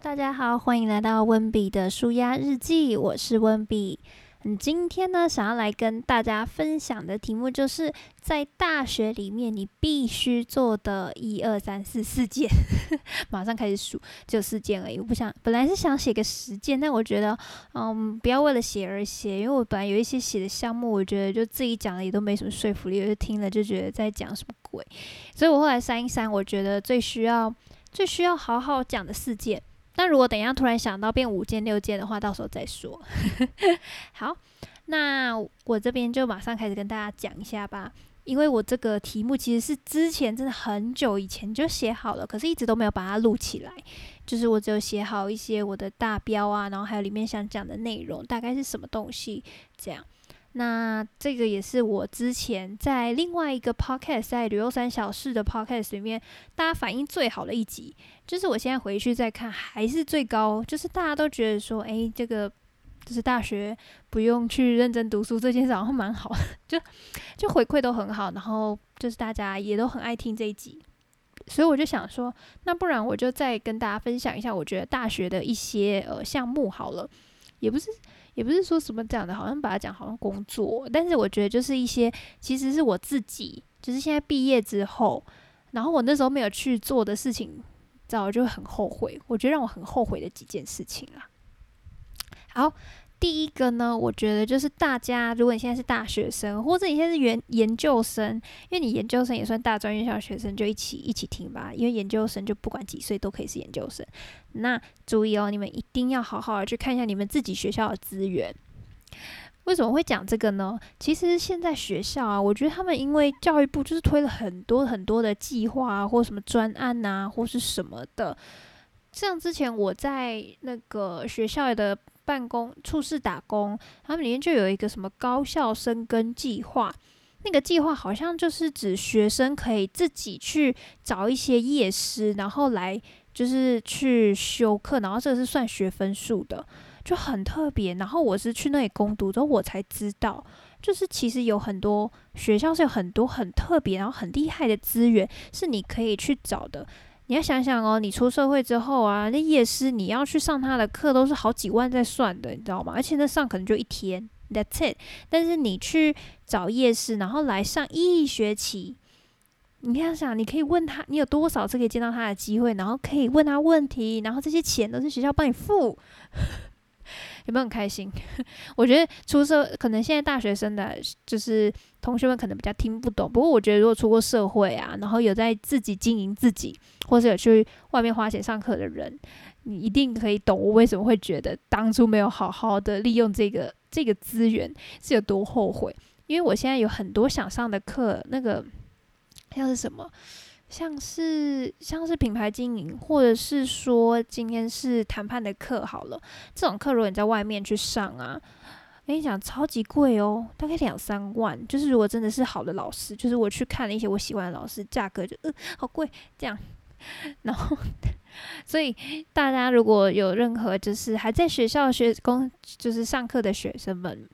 大家好，欢迎来到温比的舒压日记，我是温比。嗯，今天呢，想要来跟大家分享的题目，就是在大学里面你必须做的一二三四四件，马上开始数，就四件而已。我不想，本来是想写个十件，但我觉得，嗯，不要为了写而写，因为我本来有一些写的项目，我觉得就自己讲的也都没什么说服力，我就听了就觉得在讲什么鬼，所以我后来删一删，我觉得最需要、最需要好好讲的四件。但如果等一下突然想到变五件六件的话，到时候再说。好，那我这边就马上开始跟大家讲一下吧。因为我这个题目其实是之前真的很久以前就写好了，可是一直都没有把它录起来。就是我只有写好一些我的大标啊，然后还有里面想讲的内容，大概是什么东西这样。那这个也是我之前在另外一个 podcast，在旅游三小事的 podcast 里面，大家反应最好的一集，就是我现在回去再看，还是最高，就是大家都觉得说，诶，这个就是大学不用去认真读书这件事，好像蛮好，就就回馈都很好，然后就是大家也都很爱听这一集，所以我就想说，那不然我就再跟大家分享一下，我觉得大学的一些呃项目好了，也不是。也不是说什么讲的，好像把它讲好像工作，但是我觉得就是一些其实是我自己，就是现在毕业之后，然后我那时候没有去做的事情，早就很后悔。我觉得让我很后悔的几件事情啦。好。第一个呢，我觉得就是大家，如果你现在是大学生，或者你现在是研研究生，因为你研究生也算大专院校学生，就一起一起听吧。因为研究生就不管几岁都可以是研究生。那注意哦，你们一定要好好的去看一下你们自己学校的资源。为什么会讲这个呢？其实现在学校啊，我觉得他们因为教育部就是推了很多很多的计划啊，或什么专案啊，或是什么的。像之前我在那个学校的。办公处室打工，他们里面就有一个什么高校生根计划，那个计划好像就是指学生可以自己去找一些夜师，然后来就是去修课，然后这个是算学分数的，就很特别。然后我是去那里攻读之后，我才知道，就是其实有很多学校是有很多很特别，然后很厉害的资源是你可以去找的。你要想想哦，你出社会之后啊，那夜师你要去上他的课都是好几万在算的，你知道吗？而且那上可能就一天，That's it。但是你去找夜师，然后来上一学期，你想想，你可以问他，你有多少次可以见到他的机会，然后可以问他问题，然后这些钱都是学校帮你付。有没有很开心？我觉得出社可能现在大学生的，就是同学们可能比较听不懂。不过我觉得如果出过社会啊，然后有在自己经营自己，或者有去外面花钱上课的人，你一定可以懂我为什么会觉得当初没有好好的利用这个这个资源是有多后悔。因为我现在有很多想上的课，那个像是什么？像是像是品牌经营，或者是说今天是谈判的课好了，这种课如果你在外面去上啊，跟你讲超级贵哦，大概两三万。就是如果真的是好的老师，就是我去看了一些我喜欢的老师，价格就呃好贵这样。然后，所以大家如果有任何就是还在学校学工，就是上课的学生们。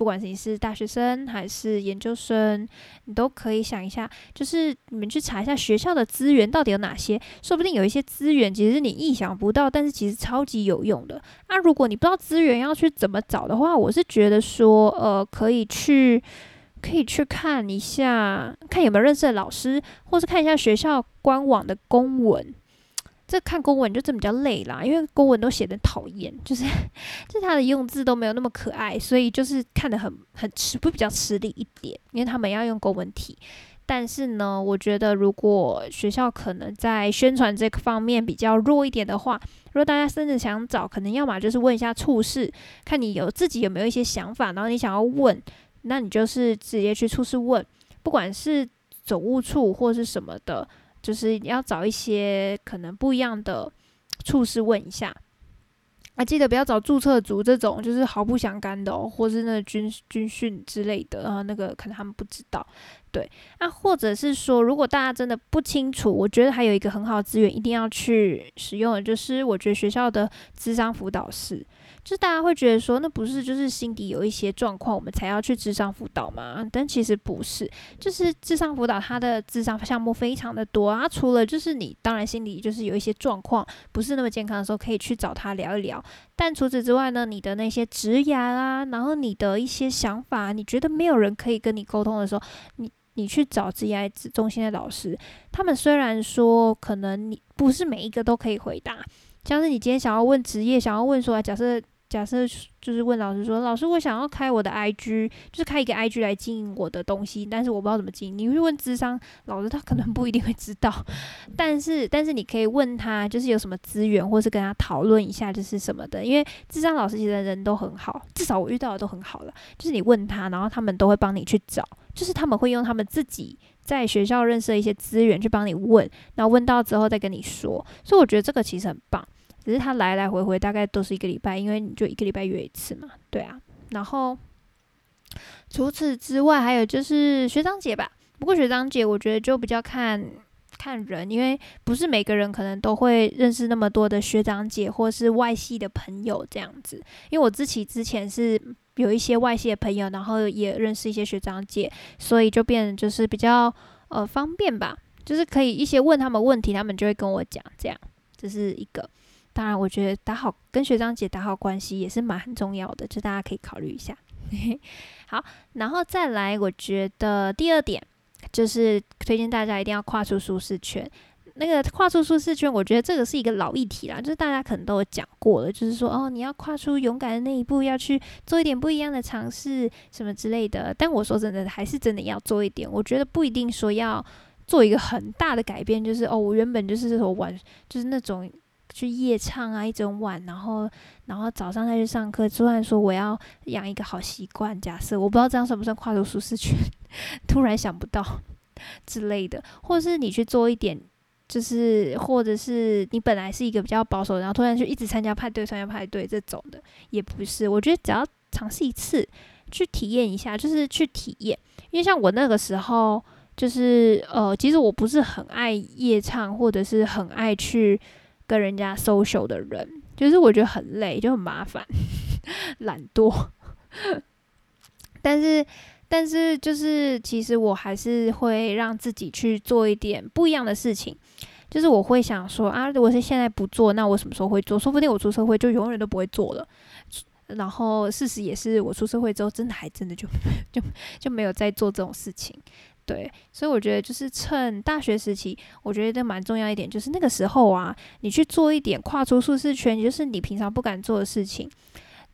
不管你是大学生还是研究生，你都可以想一下，就是你们去查一下学校的资源到底有哪些，说不定有一些资源其实你意想不到，但是其实超级有用的。那如果你不知道资源要去怎么找的话，我是觉得说，呃，可以去可以去看一下，看有没有认识的老师，或是看一下学校官网的公文。这看公文就真比较累啦，因为公文都写的讨厌，就是就是他的用字都没有那么可爱，所以就是看得很很吃，会比较吃力一点，因为他们要用公文体。但是呢，我觉得如果学校可能在宣传这个方面比较弱一点的话，如果大家真的想找，可能要么就是问一下处室，看你有自己有没有一些想法，然后你想要问，那你就是直接去处室问，不管是总务处或是什么的。就是要找一些可能不一样的处事问一下，啊，记得不要找注册组这种就是毫不相干的哦，或是那军军训之类的啊，那个可能他们不知道。对，那或者是说，如果大家真的不清楚，我觉得还有一个很好的资源，一定要去使用的，就是我觉得学校的智商辅导室。就是大家会觉得说，那不是就是心底有一些状况，我们才要去智商辅导吗？但其实不是，就是智商辅导它的智商项目非常的多啊。除了就是你当然心里就是有一些状况不是那么健康的时候，可以去找他聊一聊。但除此之外呢，你的那些职涯啊，然后你的一些想法，你觉得没有人可以跟你沟通的时候，你。你去找职业中心的老师，他们虽然说可能你不是每一个都可以回答，像是你今天想要问职业，想要问说，假设。假设就是问老师说：“老师，我想要开我的 IG，就是开一个 IG 来经营我的东西，但是我不知道怎么经营。”你去问智商老师，他可能不一定会知道。但是，但是你可以问他，就是有什么资源，或是跟他讨论一下，就是什么的。因为智商老师其实人都很好，至少我遇到的都很好了。就是你问他，然后他们都会帮你去找，就是他们会用他们自己在学校认识的一些资源去帮你问，然后问到之后再跟你说。所以我觉得这个其实很棒。只是他来来回回大概都是一个礼拜，因为你就一个礼拜约一次嘛，对啊。然后除此之外，还有就是学长姐吧。不过学长姐我觉得就比较看看人，因为不是每个人可能都会认识那么多的学长姐或是外系的朋友这样子。因为我自己之前是有一些外系的朋友，然后也认识一些学长姐，所以就变就是比较呃方便吧，就是可以一些问他们问题，他们就会跟我讲，这样这是一个。当然，我觉得打好跟学长姐打好关系也是蛮 重要的，就大家可以考虑一下。好，然后再来，我觉得第二点就是推荐大家一定要跨出舒适圈。那个跨出舒适圈，我觉得这个是一个老议题啦，就是大家可能都有讲过了，就是说哦，你要跨出勇敢的那一步，要去做一点不一样的尝试，什么之类的。但我说真的，还是真的要做一点。我觉得不一定说要做一个很大的改变，就是哦，我原本就是说玩，就是那种。去夜唱啊，一整晚，然后，然后早上再去上课。突然说我要养一个好习惯，假设我不知道这样算不算跨入舒适圈，突然想不到 之类的，或者是你去做一点，就是或者是你本来是一个比较保守，然后突然就一直参加派对，参加派对这种的，也不是。我觉得只要尝试一次，去体验一下，就是去体验。因为像我那个时候，就是呃，其实我不是很爱夜唱，或者是很爱去。跟人家 social 的人，就是我觉得很累，就很麻烦，懒惰。但是，但是，就是其实我还是会让自己去做一点不一样的事情。就是我会想说啊，如果是现在不做，那我什么时候会做？说不定我出社会就永远都不会做了。然后事实也是，我出社会之后，真的还真的就 就就没有再做这种事情。对，所以我觉得就是趁大学时期，我觉得蛮重要一点，就是那个时候啊，你去做一点跨出舒适圈，就是你平常不敢做的事情。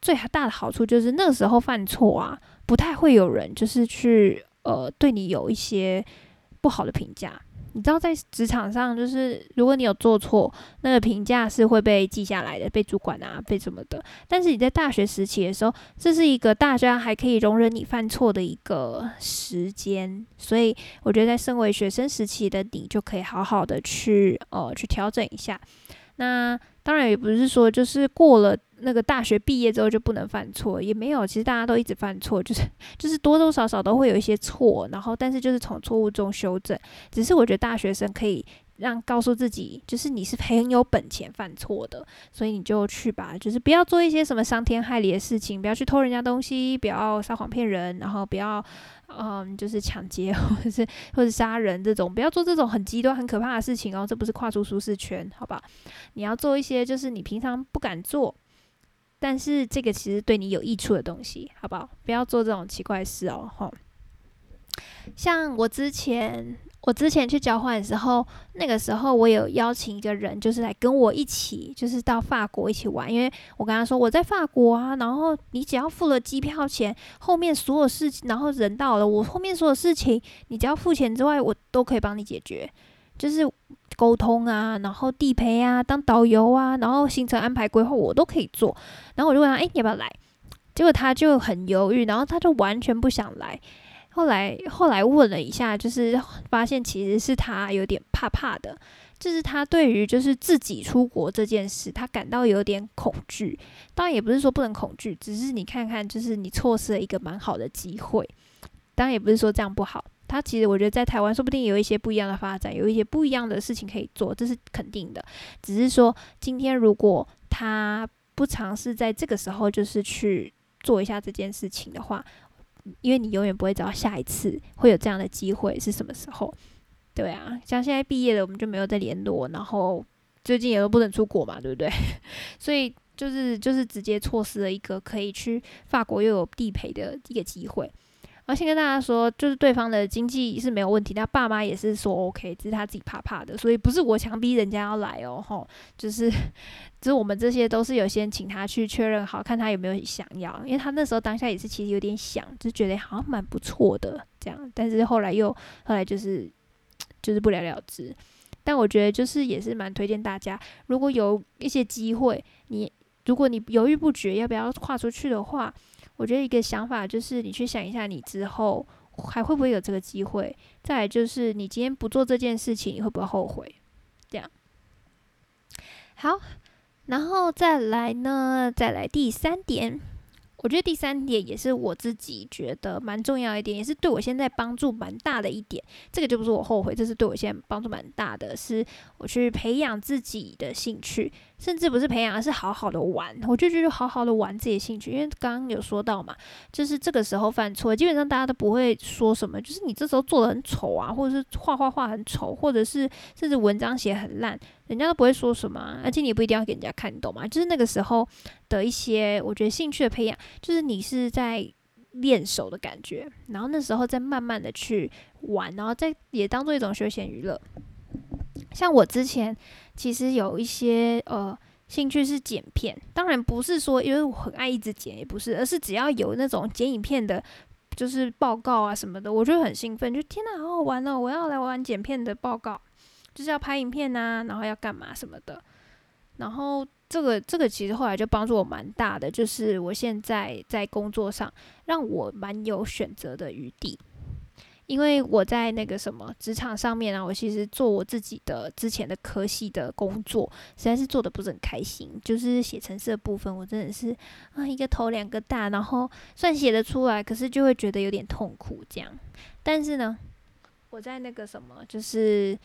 最大的好处就是那个时候犯错啊，不太会有人就是去呃对你有一些不好的评价。你知道，在职场上，就是如果你有做错，那个评价是会被记下来的，被主管啊，被什么的。但是你在大学时期的时候，这是一个大家还可以容忍你犯错的一个时间，所以我觉得在身为学生时期的你，就可以好好的去呃去调整一下。那当然也不是说就是过了那个大学毕业之后就不能犯错，也没有，其实大家都一直犯错，就是 就是多多少少都会有一些错，然后但是就是从错误中修正。只是我觉得大学生可以。让告诉自己，就是你是很有本钱犯错的，所以你就去吧，就是不要做一些什么伤天害理的事情，不要去偷人家东西，不要撒谎骗人，然后不要，嗯，就是抢劫 或者是或者杀人这种，不要做这种很极端、很可怕的事情哦。这不是跨出舒适圈，好吧？你要做一些就是你平常不敢做，但是这个其实对你有益处的东西，好不好？不要做这种奇怪事哦，哈。像我之前。我之前去交换的时候，那个时候我有邀请一个人，就是来跟我一起，就是到法国一起玩。因为我跟他说我在法国啊，然后你只要付了机票钱，后面所有事情，然后人到了，我后面所有事情，你只要付钱之外，我都可以帮你解决，就是沟通啊，然后地陪啊，当导游啊，然后行程安排规划我都可以做。然后我就问他，哎，要不要来？结果他就很犹豫，然后他就完全不想来。后来，后来问了一下，就是发现其实是他有点怕怕的，就是他对于就是自己出国这件事，他感到有点恐惧。当然也不是说不能恐惧，只是你看看，就是你错失了一个蛮好的机会。当然也不是说这样不好，他其实我觉得在台湾说不定有一些不一样的发展，有一些不一样的事情可以做，这是肯定的。只是说今天如果他不尝试在这个时候就是去做一下这件事情的话，因为你永远不会知道下一次会有这样的机会是什么时候。对啊，像现在毕业了，我们就没有再联络，然后最近也都不能出国嘛，对不对？所以就是就是直接错失了一个可以去法国又有地陪的一个机会。而先跟大家说，就是对方的经济是没有问题，他爸妈也是说 OK，只是他自己怕怕的，所以不是我强逼人家要来哦，吼，就是，就是我们这些都是有先请他去确认好，看他有没有想要，因为他那时候当下也是其实有点想，就觉得好像蛮不错的这样，但是后来又后来就是就是不了了之。但我觉得就是也是蛮推荐大家，如果有一些机会，你如果你犹豫不决要不要跨出去的话。我觉得一个想法就是，你去想一下，你之后还会不会有这个机会？再来就是，你今天不做这件事情，你会不会后悔？这样。好，然后再来呢？再来第三点。我觉得第三点也是我自己觉得蛮重要一点，也是对我现在帮助蛮大的一点。这个就不是我后悔，这是对我现在帮助蛮大的，是我去培养自己的兴趣。甚至不是培养，而是好好的玩。我就觉得好好的玩自己的兴趣，因为刚刚有说到嘛，就是这个时候犯错，基本上大家都不会说什么。就是你这时候做的很丑啊，或者是画画画很丑，或者是甚至文章写很烂，人家都不会说什么。而且你不一定要给人家看，懂吗？就是那个时候的一些，我觉得兴趣的培养，就是你是在练手的感觉，然后那时候再慢慢的去玩，然后再也当做一种休闲娱乐。像我之前其实有一些呃兴趣是剪片，当然不是说因为我很爱一直剪，也不是，而是只要有那种剪影片的，就是报告啊什么的，我就很兴奋，就天哪，好好玩哦！我要来玩剪片的报告，就是要拍影片呐，然后要干嘛什么的。然后这个这个其实后来就帮助我蛮大的，就是我现在在工作上让我蛮有选择的余地。因为我在那个什么职场上面啊，我其实做我自己的之前的科系的工作，实在是做的不是很开心。就是写程式的部分，我真的是啊一个头两个大，然后算写得出来，可是就会觉得有点痛苦这样。但是呢，我在那个什么，就是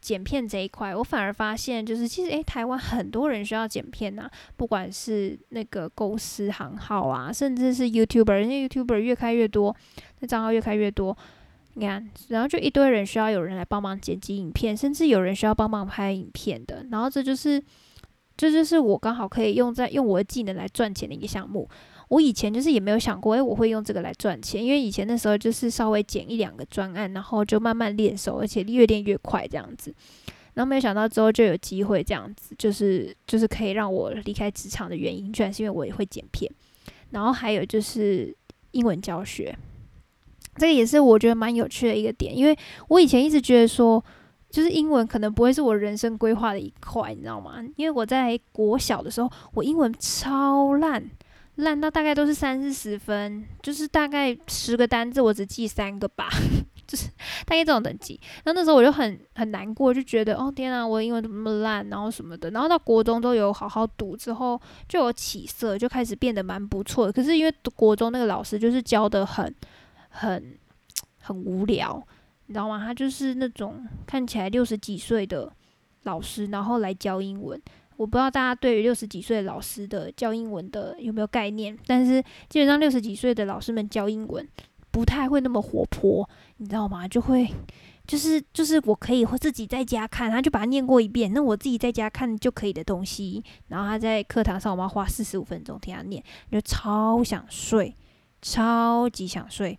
剪片这一块，我反而发现，就是其实诶，台湾很多人需要剪片呐，不管是那个公司行号啊，甚至是 YouTuber，人家 YouTuber 越开越多，那账号越开越多。你看，然后就一堆人需要有人来帮忙剪辑影片，甚至有人需要帮忙拍影片的。然后这就是，这就是我刚好可以用在用我的技能来赚钱的一个项目。我以前就是也没有想过，诶，我会用这个来赚钱，因为以前那时候就是稍微剪一两个专案，然后就慢慢练手，而且越练越快这样子。然后没有想到之后就有机会这样子，就是就是可以让我离开职场的原因，居然是因为我也会剪片。然后还有就是英文教学。这个也是我觉得蛮有趣的一个点，因为我以前一直觉得说，就是英文可能不会是我人生规划的一块，你知道吗？因为我在国小的时候，我英文超烂，烂到大概都是三四十分，就是大概十个单字我只记三个吧，就是大概这种等级。然后那时候我就很很难过，就觉得哦天啊，我英文怎么那么烂，然后什么的。然后到国中都有好好读之后，就有起色，就开始变得蛮不错。可是因为国中那个老师就是教的很。很很无聊，你知道吗？他就是那种看起来六十几岁的老师，然后来教英文。我不知道大家对于六十几岁老师的教英文的有没有概念，但是基本上六十几岁的老师们教英文不太会那么活泼，你知道吗？就会就是就是我可以自己在家看，他就把它念过一遍，那我自己在家看就可以的东西。然后他在课堂上，我们要花四十五分钟听他念，就超想睡，超级想睡。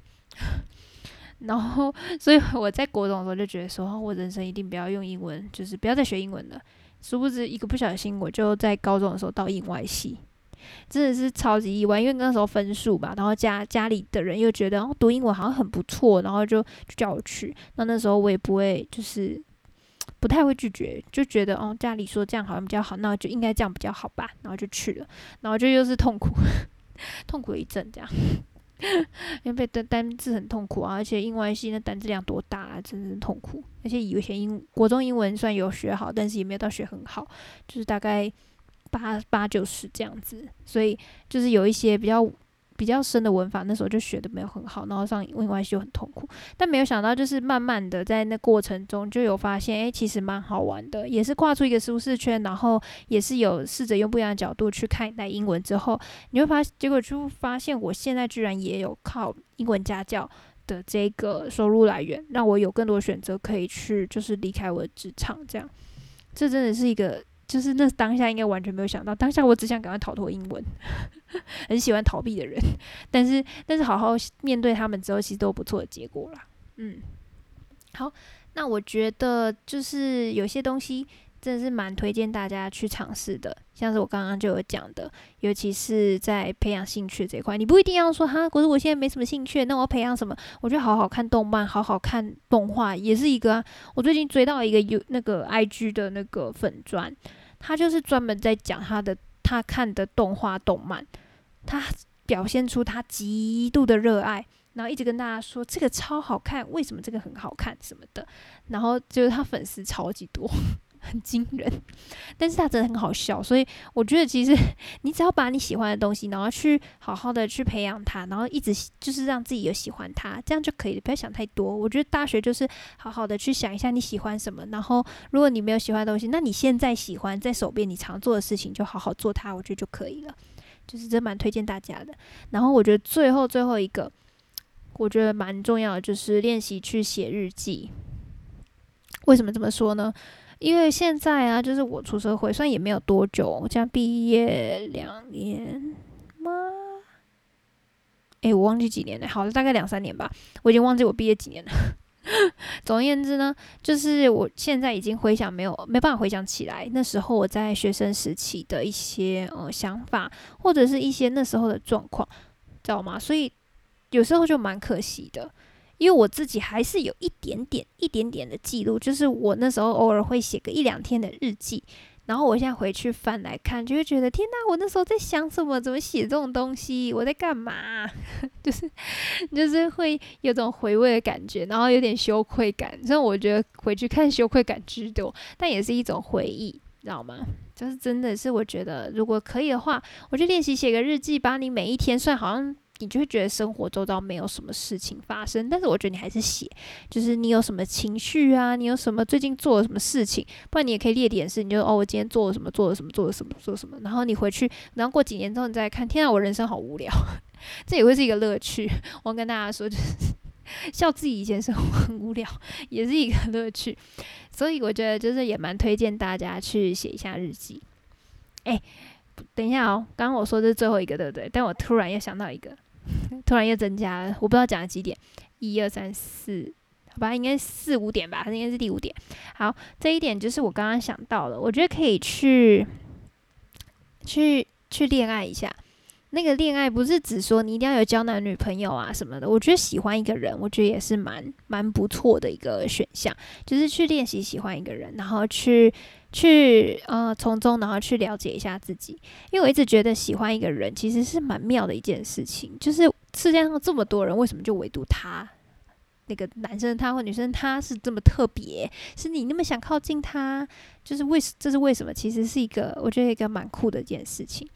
然后，所以我在国中的时候就觉得说，我人生一定不要用英文，就是不要再学英文了。殊不知，一个不小心，我就在高中的时候到英外系，真的是超级意外。因为那时候分数吧，然后家家里的人又觉得哦，读英文好像很不错，然后就就叫我去。那那时候我也不会，就是不太会拒绝，就觉得哦，家里说这样好像比较好，那就应该这样比较好吧。然后就去了，然后就又是痛苦，痛苦一阵这样。因为背单单字很痛苦啊，而且英文系那单字量多大啊，真是痛苦。而且有些英国中英文算有学好，但是也没有到学很好，就是大概八八九十这样子。所以就是有一些比较比较深的文法，那时候就学的没有很好，然后上英文外系就很痛苦。但没有想到，就是慢慢的在那过程中就有发现，诶，其实蛮好玩的，也是跨出一个舒适圈，然后也是有试着用不一样的角度去看待英文之后，你会发，结果就发现我现在居然也有靠英文家教的这个收入来源，让我有更多选择可以去，就是离开我的职场，这样，这真的是一个。就是那当下应该完全没有想到，当下我只想赶快逃脱英文，很喜欢逃避的人，但是但是好好面对他们之后，其实都不错的结果啦。嗯，好，那我觉得就是有些东西。真的是蛮推荐大家去尝试的，像是我刚刚就有讲的，尤其是在培养兴趣这一块，你不一定要说哈，可是我现在没什么兴趣，那我要培养什么？我觉得好好看动漫，好好看动画也是一个啊。我最近追到一个有那个 I G 的那个粉钻，他就是专门在讲他的他看的动画动漫，他表现出他极度的热爱，然后一直跟大家说这个超好看，为什么这个很好看什么的，然后就是他粉丝超级多。很惊人，但是他真的很好笑，所以我觉得其实 你只要把你喜欢的东西，然后去好好的去培养它，然后一直就是让自己有喜欢它，这样就可以了，不要想太多。我觉得大学就是好好的去想一下你喜欢什么，然后如果你没有喜欢的东西，那你现在喜欢在手边你常做的事情，就好好做它，我觉得就可以了。就是真蛮推荐大家的。然后我觉得最后最后一个，我觉得蛮重要的，就是练习去写日记。为什么这么说呢？因为现在啊，就是我出社会，虽然也没有多久，我将毕业两年吗？诶，我忘记几年了，好了，大概两三年吧，我已经忘记我毕业几年了。总而言之呢，就是我现在已经回想没有没办法回想起来那时候我在学生时期的一些呃想法，或者是一些那时候的状况，知道吗？所以有时候就蛮可惜的。因为我自己还是有一点点、一点点的记录，就是我那时候偶尔会写个一两天的日记，然后我现在回去翻来看，就会觉得天哪，我那时候在想什么？怎么写这种东西？我在干嘛？就是就是会有种回味的感觉，然后有点羞愧感。所以我觉得回去看羞愧感居多，但也是一种回忆，知道吗？就是真的是我觉得，如果可以的话，我就练习写个日记，把你每一天算好像。你就会觉得生活周遭没有什么事情发生，但是我觉得你还是写，就是你有什么情绪啊，你有什么最近做了什么事情，不然你也可以列点事，你就哦，我今天做了什么，做了什么，做了什么，做什么，然后你回去，然后过几年之后你再看，天啊，我人生好无聊，这也会是一个乐趣。我跟大家说，就是 笑自己以前生活很无聊，也是一个乐趣。所以我觉得就是也蛮推荐大家去写一下日记。哎，等一下哦，刚刚我说这是最后一个，对不对？但我突然又想到一个。突然又增加了，我不知道讲了几点，一二三四，好吧，应该四五点吧，应该是第五点。好，这一点就是我刚刚想到了，我觉得可以去去去恋爱一下。那个恋爱不是只说你一定要有交男女朋友啊什么的，我觉得喜欢一个人，我觉得也是蛮蛮不错的一个选项，就是去练习喜欢一个人，然后去。去呃从中，然后去了解一下自己，因为我一直觉得喜欢一个人其实是蛮妙的一件事情。就是世界上这么多人，为什么就唯独他那个男生他或女生他是这么特别？是你那么想靠近他，就是为这是为什么？其实是一个我觉得一个蛮酷的一件事情。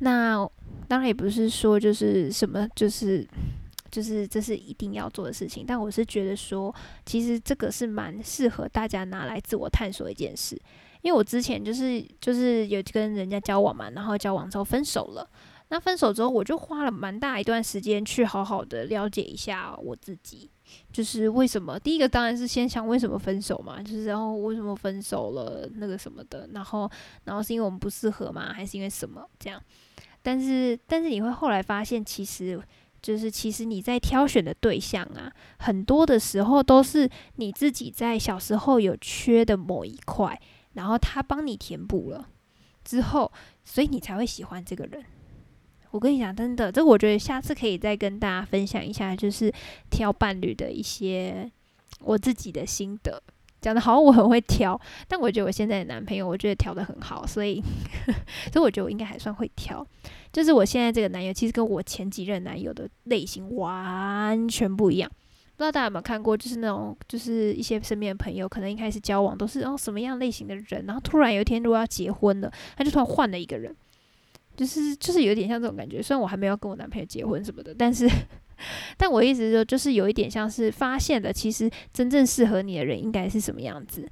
那当然也不是说就是什么就是。就是这是一定要做的事情，但我是觉得说，其实这个是蛮适合大家拿来自我探索一件事。因为我之前就是就是有跟人家交往嘛，然后交往之后分手了。那分手之后，我就花了蛮大一段时间去好好的了解一下我自己，就是为什么。第一个当然是先想为什么分手嘛，就是然后为什么分手了那个什么的，然后然后是因为我们不适合吗？还是因为什么这样？但是但是你会后来发现，其实。就是其实你在挑选的对象啊，很多的时候都是你自己在小时候有缺的某一块，然后他帮你填补了之后，所以你才会喜欢这个人。我跟你讲，真的，这我觉得下次可以再跟大家分享一下，就是挑伴侣的一些我自己的心得。讲的好，我很会挑，但我觉得我现在的男朋友，我觉得挑的很好，所以，所以我觉得我应该还算会挑。就是我现在这个男友，其实跟我前几任男友的类型完全不一样。不知道大家有没有看过，就是那种，就是一些身边的朋友，可能一开始交往都是哦什么样类型的人，然后突然有一天如果要结婚了，他就突然换了一个人，就是就是有点像这种感觉。虽然我还没有跟我男朋友结婚什么的，但是，但我一直说就是有一点像是发现了，其实真正适合你的人应该是什么样子。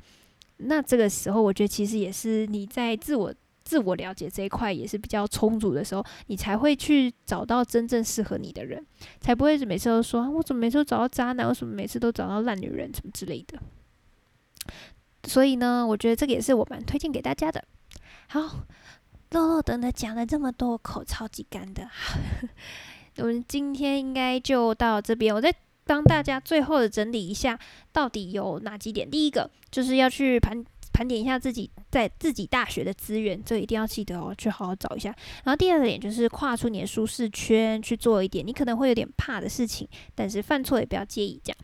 那这个时候，我觉得其实也是你在自我。自我了解这一块也是比较充足的时候，你才会去找到真正适合你的人，才不会每次都说我怎么每次都找到渣男，为什么每次都找到烂女人什么之类的。所以呢，我觉得这个也是我蛮推荐给大家的。好，漏漏等的讲了这么多，口超级干的，我们今天应该就到这边。我再帮大家最后的整理一下，到底有哪几点？第一个就是要去盘。盘点一下自己在自己大学的资源，这一定要记得哦，去好好找一下。然后第二个点就是跨出你的舒适圈，去做一点你可能会有点怕的事情，但是犯错也不要介意这样。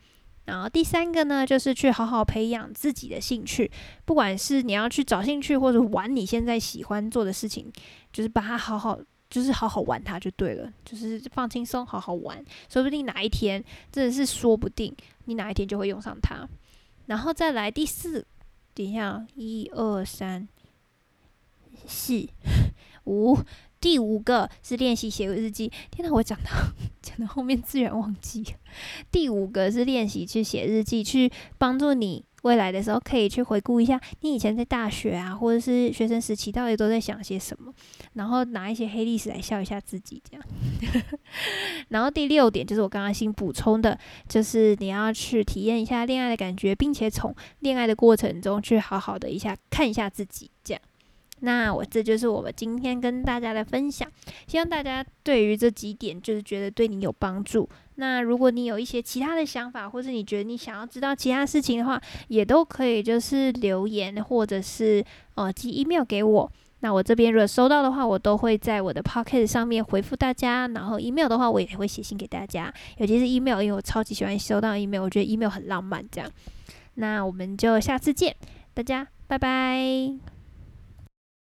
然后第三个呢，就是去好好培养自己的兴趣，不管是你要去找兴趣或者玩你现在喜欢做的事情，就是把它好好，就是好好玩它就对了，就是放轻松，好好玩，说不定哪一天真的是说不定你哪一天就会用上它。然后再来第四。等一下，一二三四五，第五个是练习写日记。天哪，我讲到讲到后面自然忘记。第五个是练习去写日记，去帮助你未来的时候可以去回顾一下你以前在大学啊，或者是学生时期到底都在想些什么，然后拿一些黑历史来笑一下自己，这样。然后第六点就是我刚刚新补充的，就是你要去体验一下恋爱的感觉，并且从恋爱的过程中去好好的一下看一下自己，这样。那我这就是我们今天跟大家的分享，希望大家对于这几点就是觉得对你有帮助。那如果你有一些其他的想法，或者你觉得你想要知道其他事情的话，也都可以就是留言或者是呃寄 email 给我。那我这边如果收到的话，我都会在我的 Pocket 上面回复大家。然后 email 的话，我也会写信给大家，尤其是 email，因为我超级喜欢收到 email，我觉得 email 很浪漫。这样，那我们就下次见，大家拜拜。